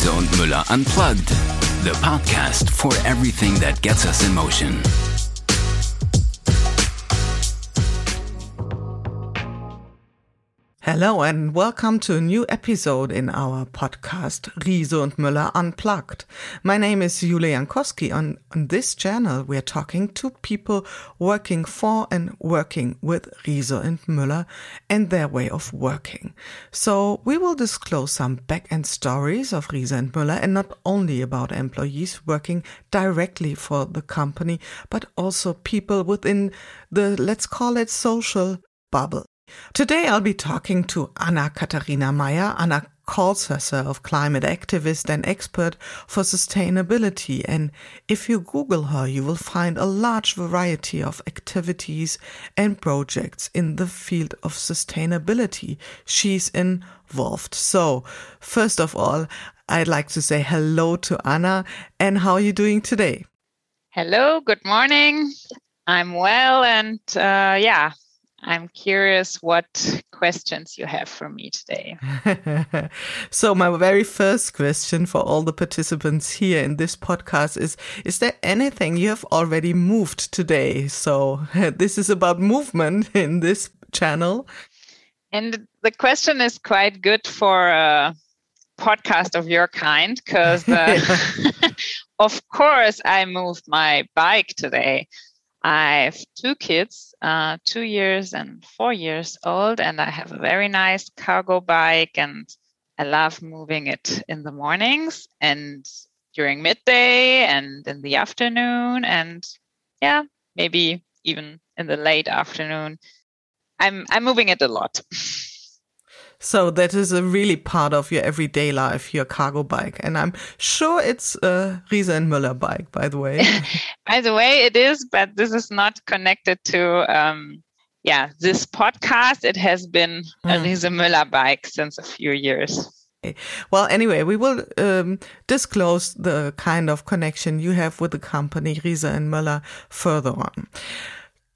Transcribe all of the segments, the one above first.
Riese und Müller Unplugged, the podcast for everything that gets us in motion. Hello and welcome to a new episode in our podcast Riese und Müller Unplugged. My name is Julia Jankowski. On, on this channel, we're talking to people working for and working with Riese and Müller and their way of working. So we will disclose some back-end stories of Riese and Müller and not only about employees working directly for the company, but also people within the, let's call it social bubble. Today I'll be talking to Anna Katharina Meyer. Anna calls herself climate activist and expert for sustainability. And if you Google her, you will find a large variety of activities and projects in the field of sustainability she's involved. So first of all, I'd like to say hello to Anna and how are you doing today? Hello, good morning. I'm well and uh, yeah, I'm curious what questions you have for me today. so, my very first question for all the participants here in this podcast is Is there anything you have already moved today? So, this is about movement in this channel. And the question is quite good for a podcast of your kind because, uh, of course, I moved my bike today. I have two kids, uh, two years and four years old, and I have a very nice cargo bike, and I love moving it in the mornings and during midday and in the afternoon, and yeah, maybe even in the late afternoon. I'm I'm moving it a lot. So that is a really part of your everyday life, your cargo bike. And I'm sure it's a Riese and Müller bike, by the way. by the way, it is, but this is not connected to, um, yeah, this podcast. It has been mm. a Riese Müller bike since a few years. Well, anyway, we will um, disclose the kind of connection you have with the company Riese and Müller further on.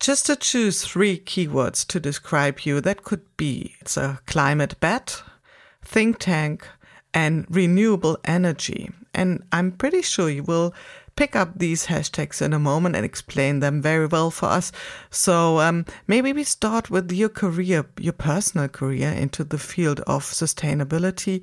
Just to choose three keywords to describe you, that could be it's a climate bet, think tank, and renewable energy. And I'm pretty sure you will pick up these hashtags in a moment and explain them very well for us. So um, maybe we start with your career, your personal career into the field of sustainability,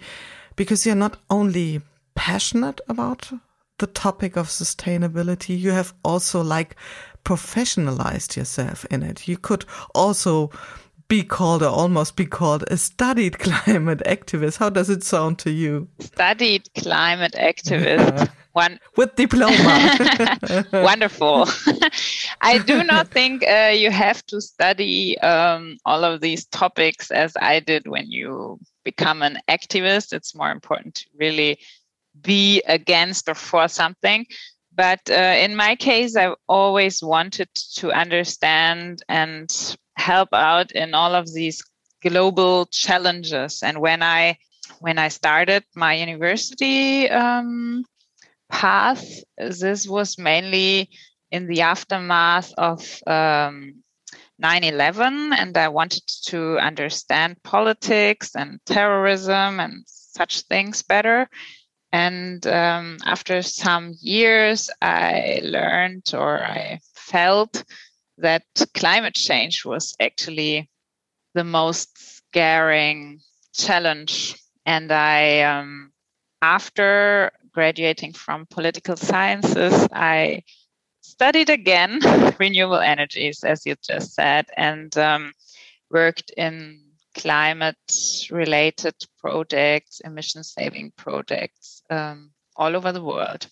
because you're not only passionate about the topic of sustainability, you have also like professionalized yourself in it. You could also be called or almost be called a studied climate activist. How does it sound to you? Studied climate activist. One with diploma. Wonderful. I do not think uh, you have to study um, all of these topics as I did when you become an activist. It's more important to really be against or for something. But uh, in my case, I've always wanted to understand and help out in all of these global challenges. And when I when I started my university um, path, this was mainly in the aftermath of um, 9/11, and I wanted to understand politics and terrorism and such things better. And um, after some years, I learned or I felt that climate change was actually the most scaring challenge. And I, um, after graduating from political sciences, I studied again renewable energies, as you just said, and um, worked in climate related projects, emission saving projects um, all over the world.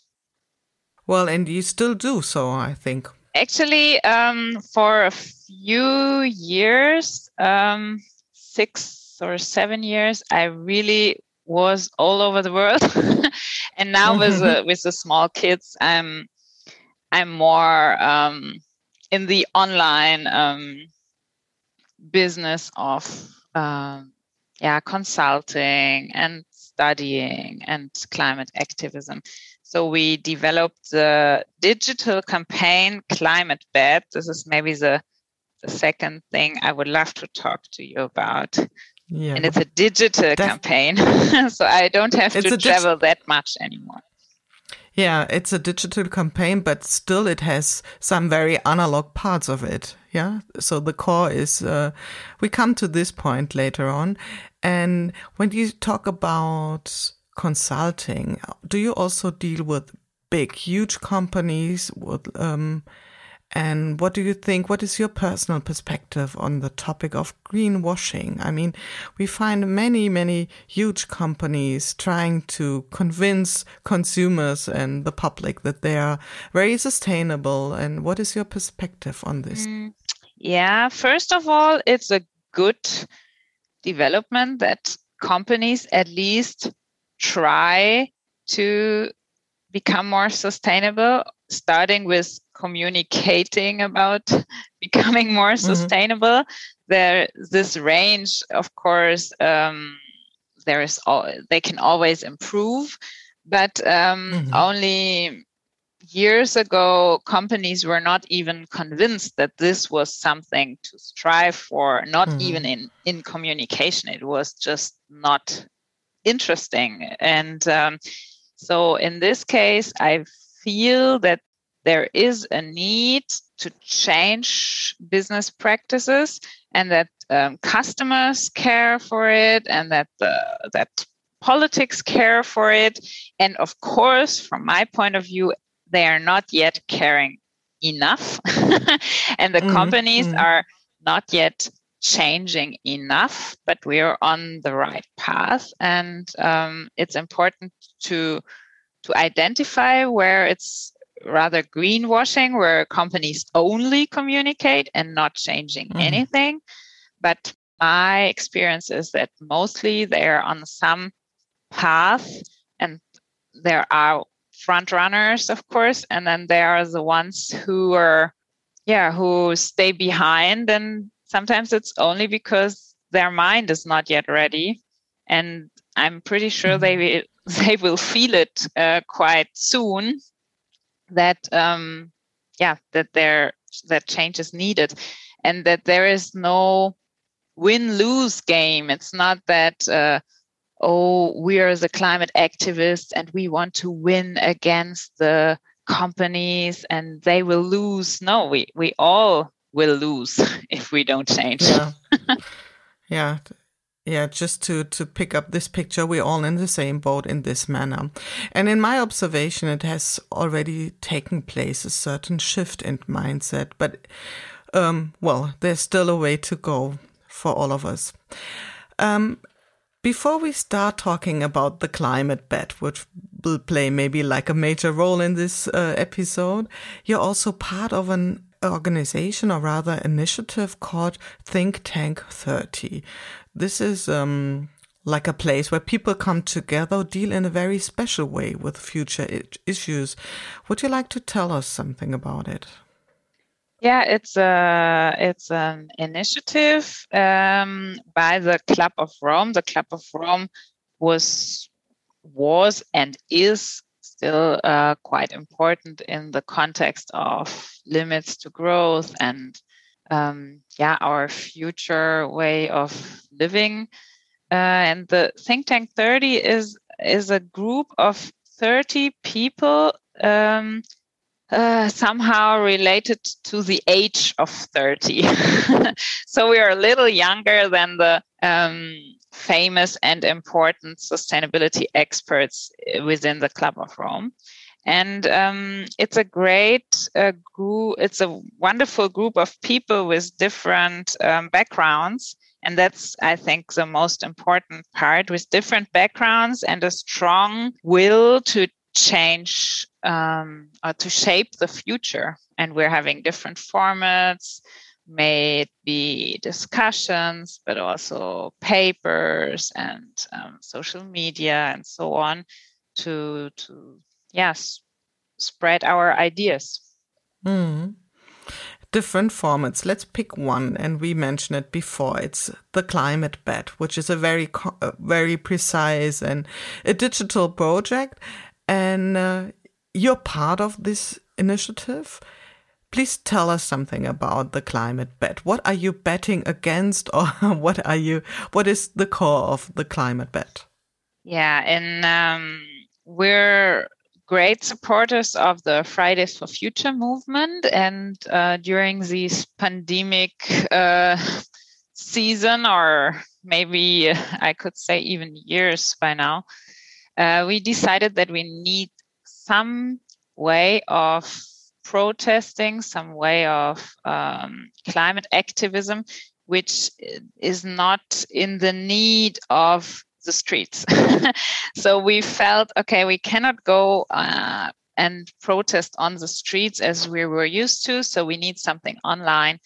Well, and you still do so, I think. Actually, um, for a few years, um, six or seven years, I really was all over the world. and now with uh, with the small kids, I'm I'm more um, in the online um, business of um, yeah, consulting and studying and climate activism. So we developed the digital campaign Climate Bet. This is maybe the, the second thing I would love to talk to you about. Yeah. And it's a digital campaign, so I don't have to travel dig- that much anymore. Yeah, it's a digital campaign, but still it has some very analog parts of it. Yeah. So the core is, uh, we come to this point later on. And when you talk about consulting, do you also deal with big, huge companies with, um, and what do you think? What is your personal perspective on the topic of greenwashing? I mean, we find many, many huge companies trying to convince consumers and the public that they are very sustainable. And what is your perspective on this? Mm, yeah, first of all, it's a good development that companies at least try to become more sustainable starting with communicating about becoming more mm-hmm. sustainable there this range of course um, there is all they can always improve but um, mm-hmm. only years ago companies were not even convinced that this was something to strive for not mm-hmm. even in in communication it was just not interesting and um, so in this case i feel that there is a need to change business practices and that um, customers care for it and that the, that politics care for it and of course from my point of view they are not yet caring enough and the mm-hmm. companies mm-hmm. are not yet changing enough but we are on the right path and um, it's important to to identify where it's rather greenwashing, where companies only communicate and not changing mm. anything. But my experience is that mostly they're on some path and there are front runners, of course, and then there are the ones who are, yeah, who stay behind. And sometimes it's only because their mind is not yet ready. And I'm pretty sure they mm-hmm. will they will feel it uh, quite soon that um, yeah that there that change is needed and that there is no win lose game. It's not that uh, oh we are the climate activists and we want to win against the companies and they will lose. No we we all will lose if we don't change. Yeah. Yeah yeah, just to, to pick up this picture, we're all in the same boat in this manner. And in my observation, it has already taken place a certain shift in mindset. But, um, well, there's still a way to go for all of us. Um, before we start talking about the climate bet, which will play maybe like a major role in this uh, episode, you're also part of an organization or rather initiative called Think Tank 30. This is um, like a place where people come together, deal in a very special way with future issues. Would you like to tell us something about it? Yeah, it's a it's an initiative um, by the Club of Rome. The Club of Rome was was and is still uh, quite important in the context of limits to growth and um, yeah our future way of living. Uh, and the think tank 30 is is a group of 30 people um, uh, somehow related to the age of 30. so we are a little younger than the um, famous and important sustainability experts uh, within the Club of Rome. And um, it's a great uh, group, it's a wonderful group of people with different um, backgrounds. And that's, I think, the most important part with different backgrounds and a strong will to change um, or to shape the future. And we're having different formats, may be discussions, but also papers and um, social media and so on to, to yes, spread our ideas. Mm. Different formats. Let's pick one, and we mentioned it before. It's the climate bet, which is a very, very precise and a digital project, and uh, you're part of this initiative. please tell us something about the climate bet. What are you betting against, or what are you? What is the core of the climate bet? Yeah, and um, we're great supporters of the Fridays for Future movement, and uh, during this pandemic uh, season, or maybe I could say even years by now, uh, we decided that we need some way of protesting, some way of um, climate activism, which is not in the need of the streets. so we felt, okay, we cannot go uh, and protest on the streets as we were used to. So we need something online.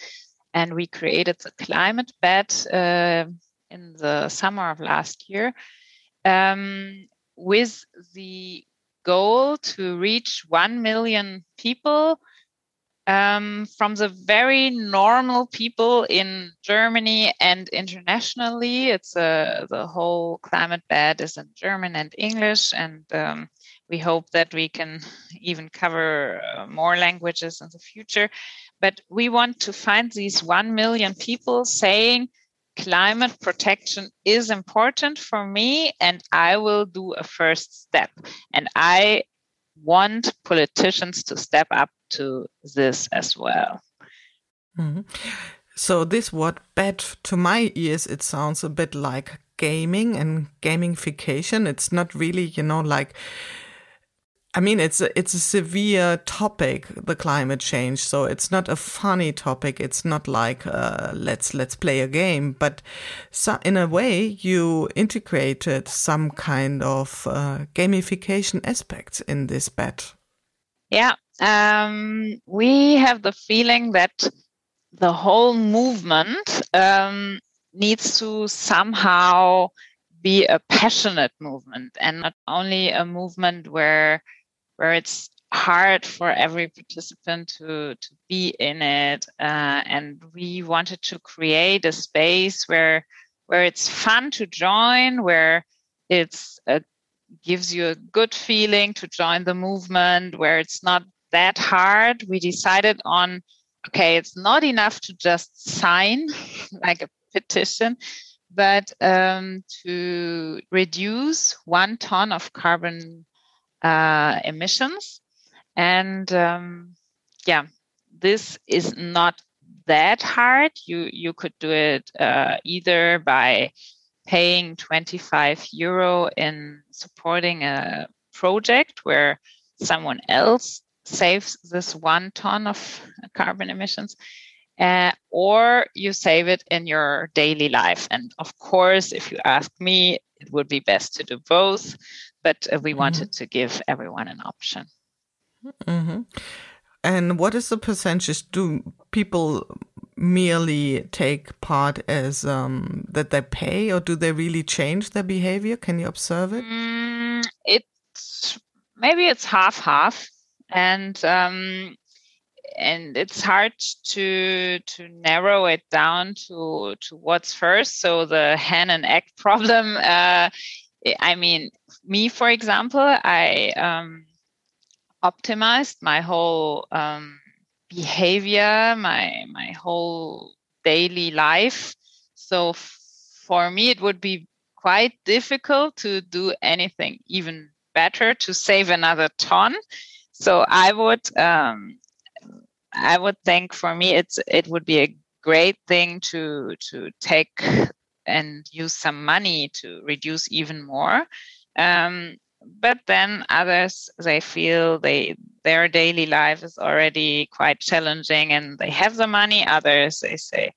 And we created the climate bet uh, in the summer of last year um, with the goal to reach 1 million people um, from the very normal people in Germany and internationally. It's a, the whole climate bet is in German and English, and um, we hope that we can even cover uh, more languages in the future. But we want to find these 1 million people saying, climate protection is important for me and I will do a first step. And I want politicians to step up to this as well. Mm-hmm. So this word bad to my ears, it sounds a bit like gaming and gamification. It's not really, you know, like I mean, it's a, it's a severe topic, the climate change. So it's not a funny topic. It's not like uh, let's let's play a game, but so in a way, you integrated some kind of uh, gamification aspects in this bet. Yeah, um, we have the feeling that the whole movement um, needs to somehow be a passionate movement and not only a movement where where it's hard for every participant to to be in it uh, and we wanted to create a space where where it's fun to join where it's a, gives you a good feeling to join the movement where it's not that hard. We decided on okay it's not enough to just sign like a petition but um, to reduce one ton of carbon uh, emissions. And um, yeah, this is not that hard. You you could do it uh, either by paying 25 euro in supporting a project where someone else saves this one ton of carbon emissions, uh, or you save it in your daily life. And of course, if you ask me, it would be best to do both but uh, we mm-hmm. wanted to give everyone an option. Mm-hmm. And what is the percentage? Do people merely take part as um, that they pay, or do they really change their behavior? Can you observe it? Mm, it's maybe it's half half, and um, and it's hard to to narrow it down to to what's first. So the hen and egg problem. Uh, I mean, me, for example, I um, optimized my whole um, behavior, my my whole daily life. So f- for me, it would be quite difficult to do anything even better to save another ton. So I would um, I would think for me it's it would be a great thing to to take and use some money to reduce even more. Um, but then others they feel they their daily life is already quite challenging and they have the money. Others they say,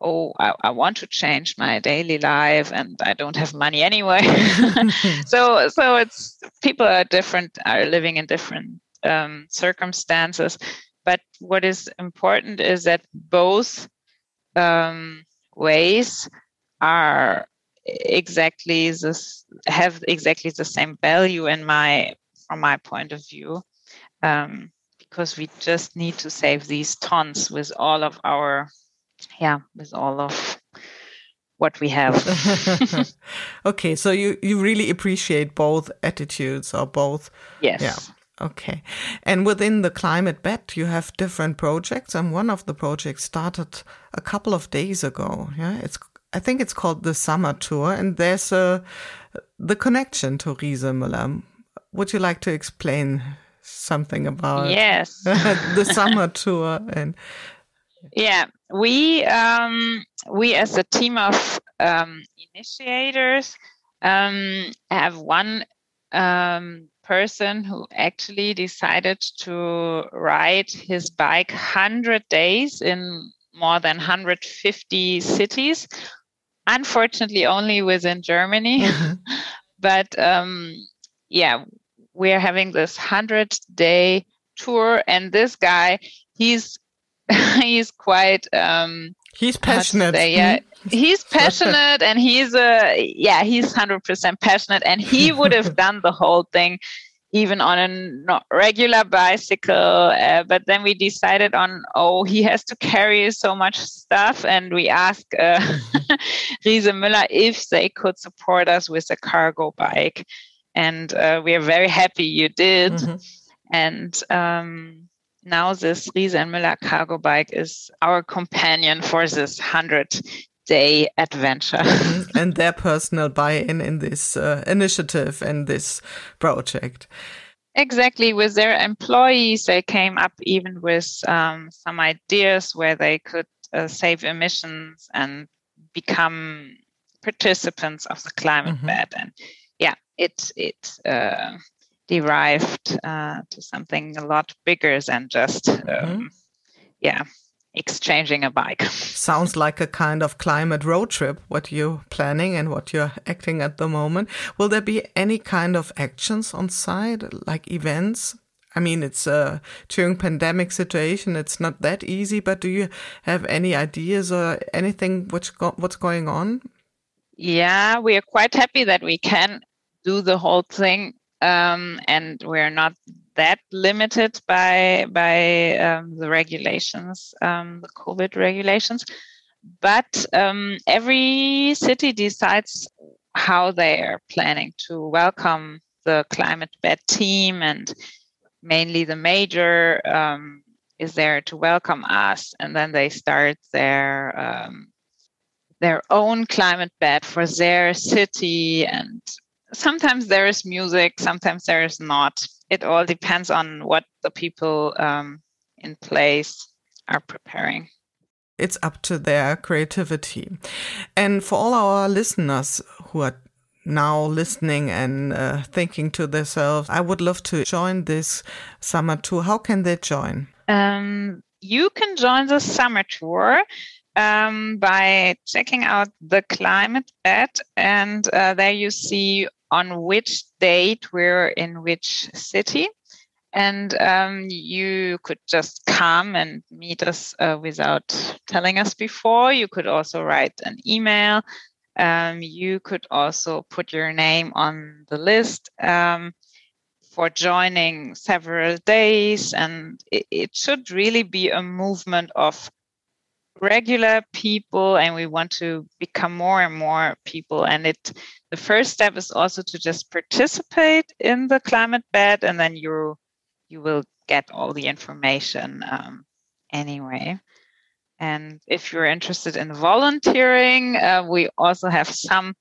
"Oh, I, I want to change my daily life and I don't have money anyway." so so it's people are different, are living in different um, circumstances. But what is important is that both um, ways are exactly this have exactly the same value in my from my point of view um, because we just need to save these tons with all of our yeah with all of what we have okay so you you really appreciate both attitudes or both yes yeah Okay. And within the climate bet, you have different projects, and one of the projects started a couple of days ago. Yeah, it's I think it's called the summer tour, and there's a the connection to Riese Müller. Would you like to explain something about yes. the summer tour and yeah. We um we as a team of um initiators um have one um person who actually decided to ride his bike 100 days in more than 150 cities unfortunately only within germany mm-hmm. but um, yeah we're having this 100 day tour and this guy he's he's quite um he's passionate say, yeah he's passionate and he's a yeah he's 100% passionate and he would have done the whole thing even on a not regular bicycle uh, but then we decided on oh he has to carry so much stuff and we asked uh, Riese Müller if they could support us with a cargo bike and uh, we are very happy you did mm-hmm. and um, now this Riese and Müller cargo bike is our companion for this 100 day adventure. Mm-hmm. and their personal buy in in this uh, initiative and this project. Exactly. With their employees, they came up even with um, some ideas where they could uh, save emissions and become participants of the climate mm-hmm. bet. And yeah, it, it, uh, derived uh, to something a lot bigger than just um, mm-hmm. yeah exchanging a bike sounds like a kind of climate road trip what you're planning and what you're acting at the moment will there be any kind of actions on site like events I mean, it's uh, during pandemic situation. It's not that easy. But do you have any ideas or anything which go what's going on? Yeah, we are quite happy that we can do the whole thing um, and we're not that limited by by um, the regulations, um, the COVID regulations. But um, every city decides how they are planning to welcome the climate bet team, and mainly the major um, is there to welcome us, and then they start their um, their own climate bet for their city and sometimes there is music, sometimes there is not. It all depends on what the people um, in place are preparing. It's up to their creativity. And for all our listeners who are now listening and uh, thinking to themselves, I would love to join this summer tour. How can they join? Um, you can join the summer tour um, by checking out the climate bet, and uh, there you see on which date we're in which city. And um, you could just come and meet us uh, without telling us before. You could also write an email. Um, you could also put your name on the list um, for joining several days. And it, it should really be a movement of regular people and we want to become more and more people. And it the first step is also to just participate in the climate bet and then you you will get all the information um, anyway. And if you're interested in volunteering uh, we also have some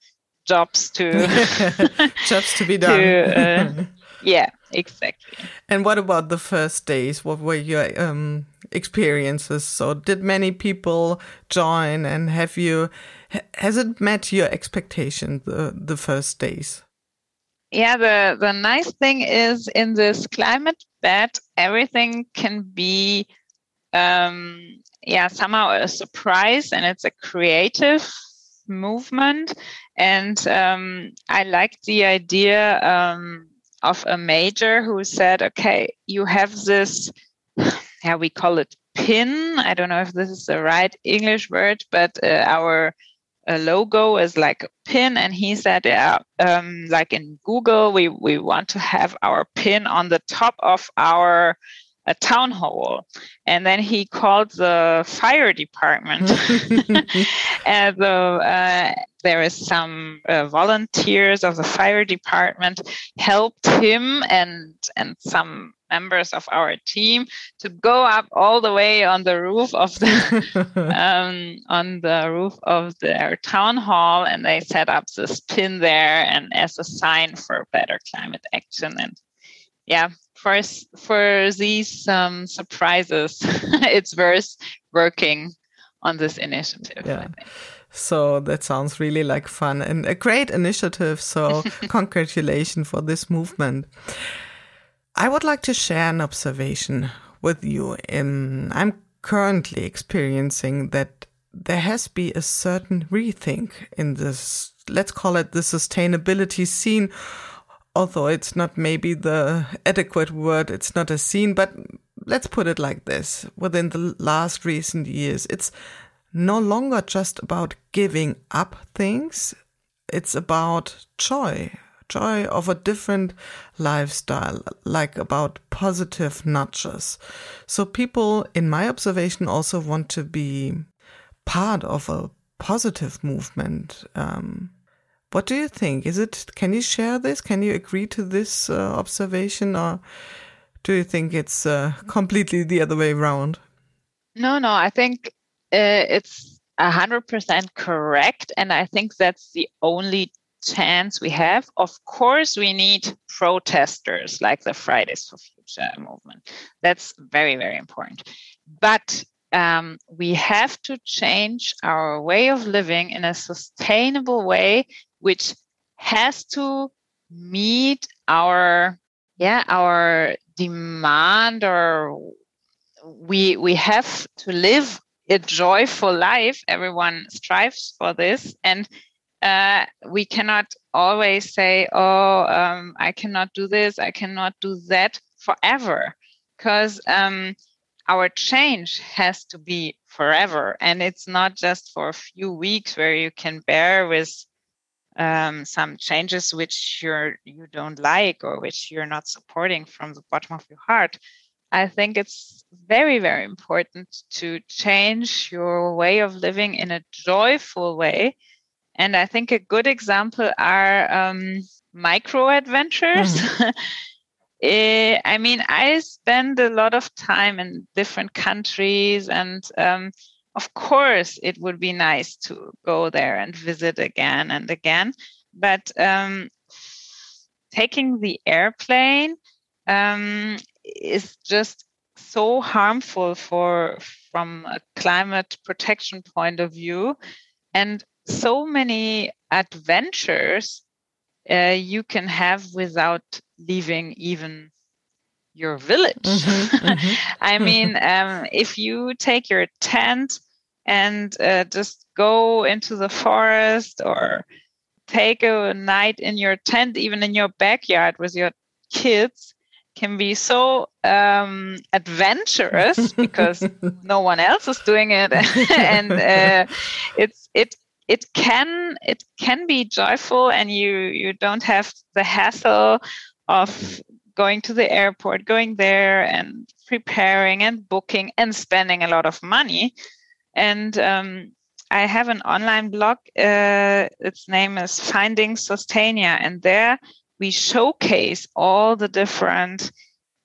jobs to jobs to be done. to, uh, yeah exactly. And what about the first days? What were your um, experiences? So did many people join and have you has it met your expectation the the first days? Yeah the the nice thing is in this climate bet everything can be um yeah somehow a surprise and it's a creative movement. And um, i like the idea um, of a major who said, okay, you have this, yeah, we call it pin. I don't know if this is the right English word, but uh, our uh, logo is like a pin. And he said, yeah, um, like in Google, we, we want to have our pin on the top of our a town hall. And then he called the fire department. And the, uh, there is some uh, volunteers of the fire department helped him and and some members of our team to go up all the way on the roof of the um, on the roof of their town hall. And they set up this pin there and as a sign for better climate action. And yeah for for these um, surprises it's worth working on this initiative yeah. So that sounds really like fun and a great initiative. So congratulations for this movement. I would like to share an observation with you. I'm currently experiencing that there has been a certain rethink in this, let's call it the sustainability scene, although it's not maybe the adequate word, it's not a scene, but let's put it like this. Within the last recent years, it's no longer just about giving up things, it's about joy, joy of a different lifestyle, like about positive nudges. So people, in my observation, also want to be part of a positive movement. Um, what do you think? Is it? Can you share this? Can you agree to this uh, observation, or do you think it's uh, completely the other way around? No, no. I think uh, it's hundred percent correct, and I think that's the only chance we have. Of course, we need protesters like the Fridays for Future movement. That's very, very important. But um, we have to change our way of living in a sustainable way, which has to meet our yeah our demand or we we have to live a joyful life. Everyone strives for this. And uh, we cannot always say, oh, um, I cannot do this, I cannot do that forever. Because um, our change has to be forever. And it's not just for a few weeks where you can bear with um, some changes which you're you don't like or which you're not supporting from the bottom of your heart. I think it's very, very important to change your way of living in a joyful way. And I think a good example are um, micro adventures. Mm. I mean, I spend a lot of time in different countries, and um, of course, it would be nice to go there and visit again and again. But um, taking the airplane um, is just so harmful for from a climate protection point of view and so many adventures uh, you can have without leaving even your village mm-hmm, mm-hmm. i mean um, if you take your tent and uh, just go into the forest or take a night in your tent even in your backyard with your kids can be so um, adventurous because no one else is doing it, and uh, it's it it can it can be joyful, and you you don't have the hassle of going to the airport, going there, and preparing and booking and spending a lot of money. And um, I have an online blog. Uh, its name is Finding Sustainia, and there we showcase all the different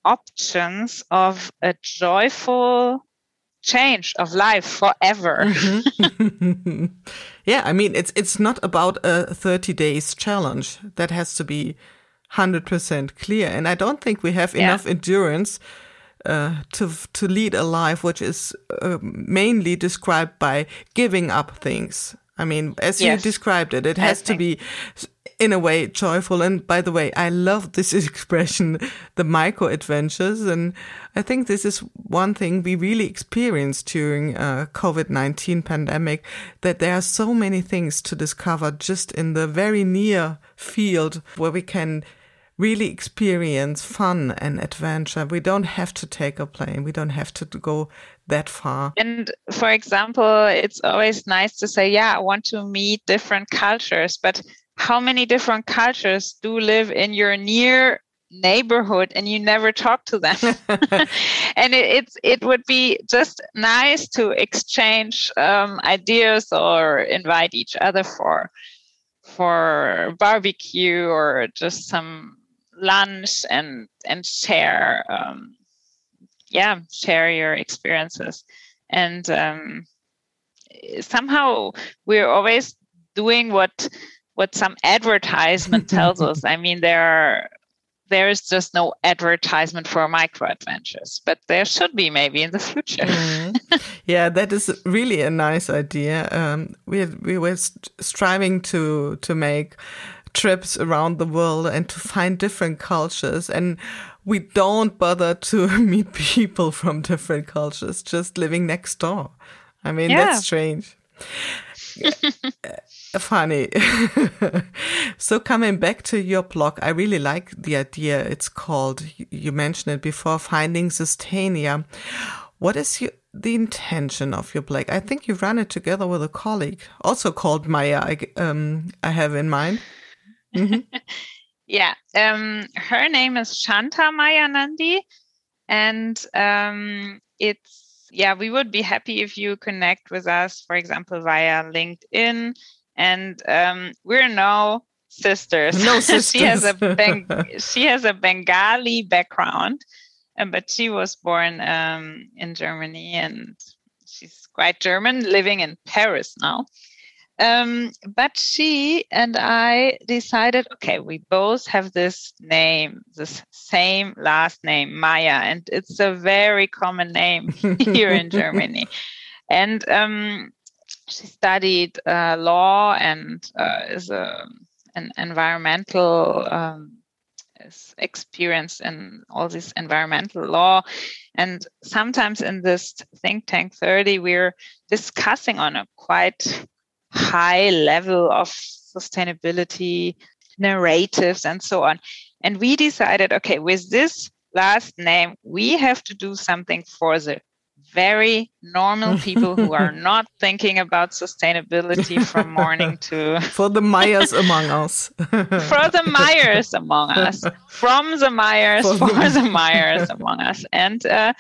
options of a joyful change of life forever. Mm-hmm. yeah, I mean it's it's not about a 30 days challenge. That has to be 100% clear and I don't think we have enough endurance uh, to to lead a life which is uh, mainly described by giving up things. I mean, as yes. you described it, it has to be in a way joyful. And by the way, I love this expression, the micro adventures. And I think this is one thing we really experienced during uh, COVID-19 pandemic, that there are so many things to discover just in the very near field where we can really experience fun and adventure. We don't have to take a plane. We don't have to go that far. And for example, it's always nice to say, yeah, I want to meet different cultures, but how many different cultures do live in your near neighborhood and you never talk to them and it, it's it would be just nice to exchange um, ideas or invite each other for for barbecue or just some lunch and and share um, yeah share your experiences and um, somehow we're always doing what what some advertisement tells us i mean there are there is just no advertisement for micro adventures, but there should be maybe in the future. mm. Yeah, that is really a nice idea. Um, we we were striving to to make trips around the world and to find different cultures and we don't bother to meet people from different cultures just living next door i mean yeah. that's strange funny. so coming back to your blog, I really like the idea. It's called, you mentioned it before, Finding Sustainia. What is your, the intention of your blog? I think you ran it together with a colleague, also called Meyer, I, um, I have in mind. Mm-hmm. yeah, um, her name is Shanta Meyer Nandi, and um, it's yeah, we would be happy if you connect with us, for example, via LinkedIn and um, we're now sisters. No sisters. she has a Beng- she has a Bengali background, um, but she was born um, in Germany and she's quite German, living in Paris now. Um, but she and I decided, okay, we both have this name, this same last name, Meyer, and it's a very common name here in Germany. And um, she studied uh, law and uh, is a, an environmental um, is experienced in all this environmental law. And sometimes in this think tank 30, we're discussing on a quite high level of sustainability narratives and so on. And we decided, okay, with this last name, we have to do something for the very normal people who are not thinking about sustainability from morning to for the Myers among us. for the Myers among us. From the Myers for, for the, the Myers among us. And uh,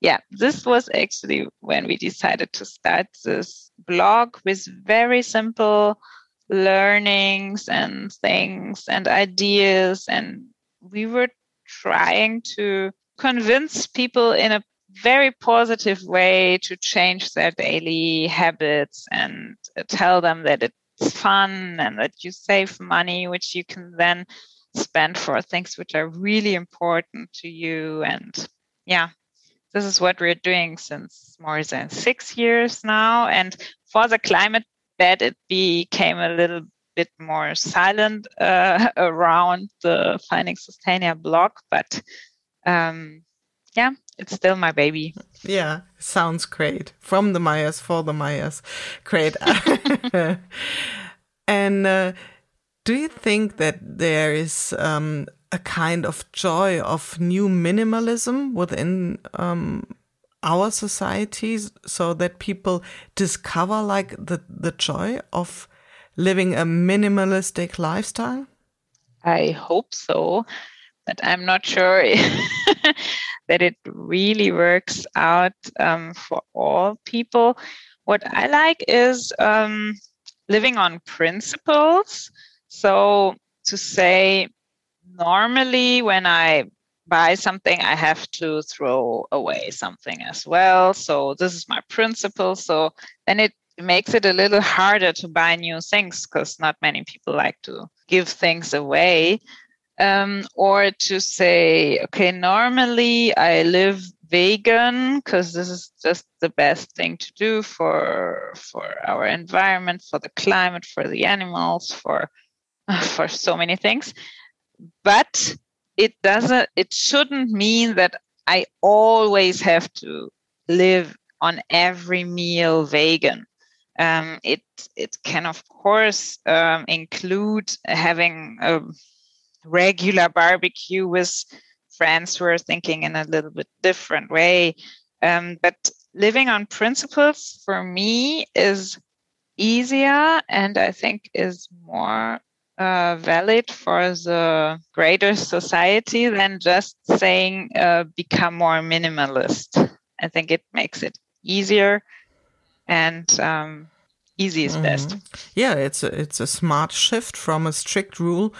yeah, this was actually when we decided to start this blog with very simple learnings and things and ideas and we were trying to convince people in a very positive way to change their daily habits and tell them that it's fun and that you save money, which you can then spend for things which are really important to you. And yeah, this is what we're doing since more than six years now. And for the climate bet, it became a little bit more silent uh, around the Finding Sustainia blog, but um, yeah, it's still my baby. Yeah, sounds great. From the Myers for the Myers. Great. and uh, do you think that there is um, a kind of joy of new minimalism within um, our societies so that people discover like the, the joy of living a minimalistic lifestyle? I hope so, but I'm not sure that it really works out um, for all people. What I like is um, living on principles. So to say, normally when I buy something, I have to throw away something as well. So this is my principle. So then it makes it a little harder to buy new things because not many people like to give things away um, or to say, okay, normally I live vegan because this is just the best thing to do for for our environment, for the climate, for the animals, for for so many things. But it doesn't. It shouldn't mean that I always have to live on every meal vegan. Um, it it can of course um, include having a regular barbecue with friends who are thinking in a little bit different way. Um, but living on principles for me is easier and I think is more uh, valid for the greater society than just saying uh, become more minimalist. I think it makes it easier and um, easy is mm-hmm. best. Yeah, it's a, it's a smart shift from a strict rule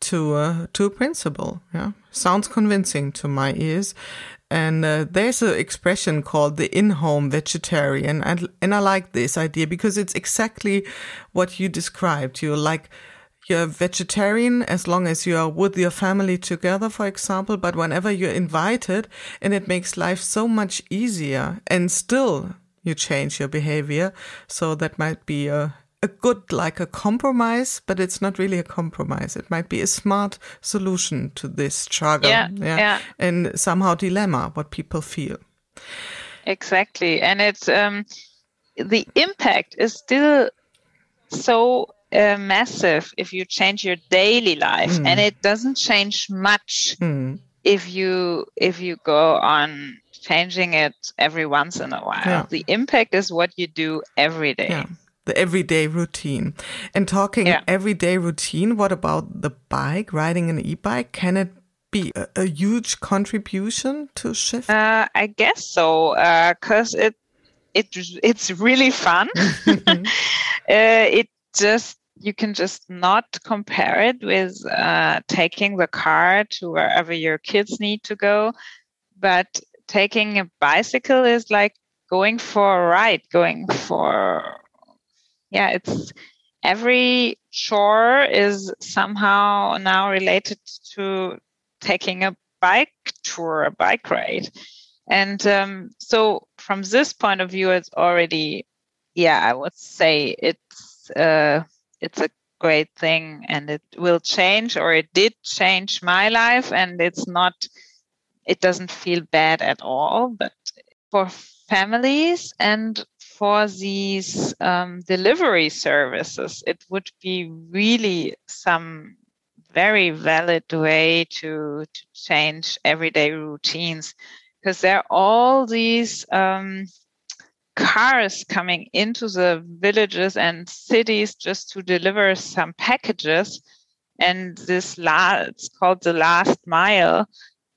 to a, to a principle. Yeah, sounds convincing to my ears. And uh, there's an expression called the in-home vegetarian, and and I like this idea because it's exactly what you described. You're like you're vegetarian as long as you're with your family together, for example, but whenever you're invited, and it makes life so much easier, and still you change your behavior. So that might be a a good like a compromise, but it's not really a compromise. It might be a smart solution to this struggle. Yeah, yeah. yeah. And somehow dilemma what people feel. Exactly. And it's um the impact is still so uh, massive if you change your daily life mm. and it doesn't change much mm. if you if you go on changing it every once in a while yeah. the impact is what you do every day yeah the everyday routine. And talking yeah. everyday routine, what about the bike, riding an e-bike? Can it be a, a huge contribution to shift? Uh, I guess so, because uh, it it it's really fun. uh, it just you can just not compare it with uh, taking the car to wherever your kids need to go, but taking a bicycle is like going for a ride, going for yeah, it's every chore is somehow now related to taking a bike tour, a bike ride. And um, so, from this point of view, it's already, yeah, I would say it's uh, it's a great thing, and it will change, or it did change my life, and it's not, it doesn't feel bad at all. But for families and for these um, delivery services, it would be really some very valid way to, to change everyday routines because there are all these um, cars coming into the villages and cities just to deliver some packages and this la- it's called the last mile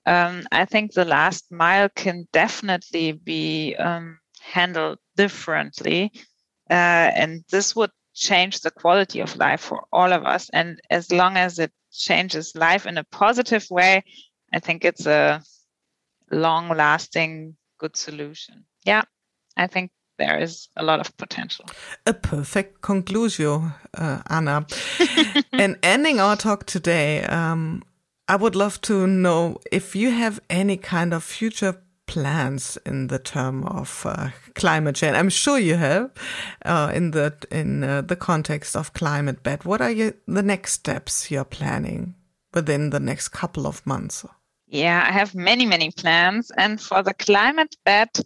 um, i think the last mile can definitely be um, handled differently. Uh, and this would change the quality of life for all of us. And as long as it changes life in a positive way, I think it's a long lasting good solution. Yeah, I think there is a lot of potential. A perfect conclusion, uh, Anna. and ending our talk today, um, I would love to know if you have any kind of future plans in the term of uh, climate change? I'm sure you have uh, in the in uh, the context of climate bet. What are you, the next steps you're planning within the next couple of months? Yeah, I have many many plans, and for the climate bet.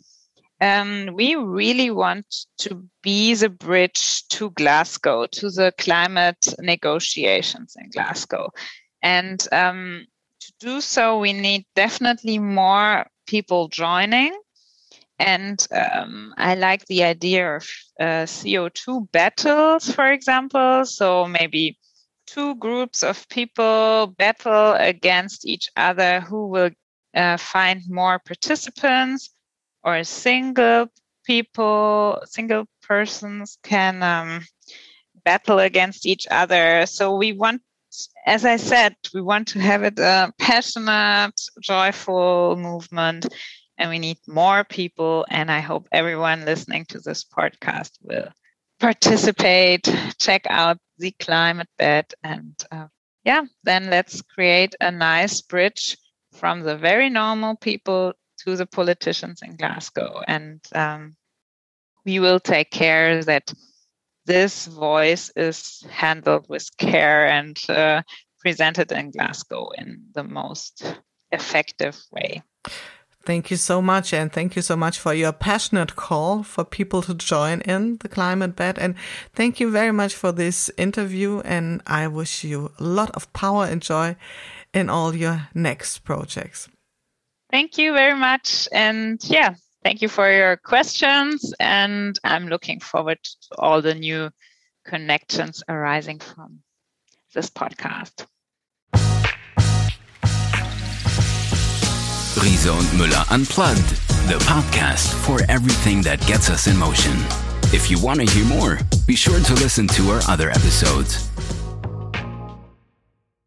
Um, we really want to be the bridge to Glasgow, to the climate negotiations in Glasgow. And um, to do so, we need definitely more people joining. And um, I like the idea of uh, CO2 battles, for example. So maybe two groups of people battle against each other who will uh, find more participants, or single people, single persons can um, battle against each other. So we want as I said, we want to have it a passionate, joyful movement, and we need more people. And I hope everyone listening to this podcast will participate, check out the climate bet, and uh, yeah, then let's create a nice bridge from the very normal people to the politicians in Glasgow. And um, we will take care that this voice is handled with care and uh, presented in Glasgow in the most effective way. Thank you so much. And thank you so much for your passionate call for people to join in the climate bet. And thank you very much for this interview. And I wish you a lot of power and joy in all your next projects. Thank you very much. And yeah, Thank you for your questions, and I'm looking forward to all the new connections arising from this podcast. Riese und Müller Unplugged, the podcast for everything that gets us in motion. If you want to hear more, be sure to listen to our other episodes.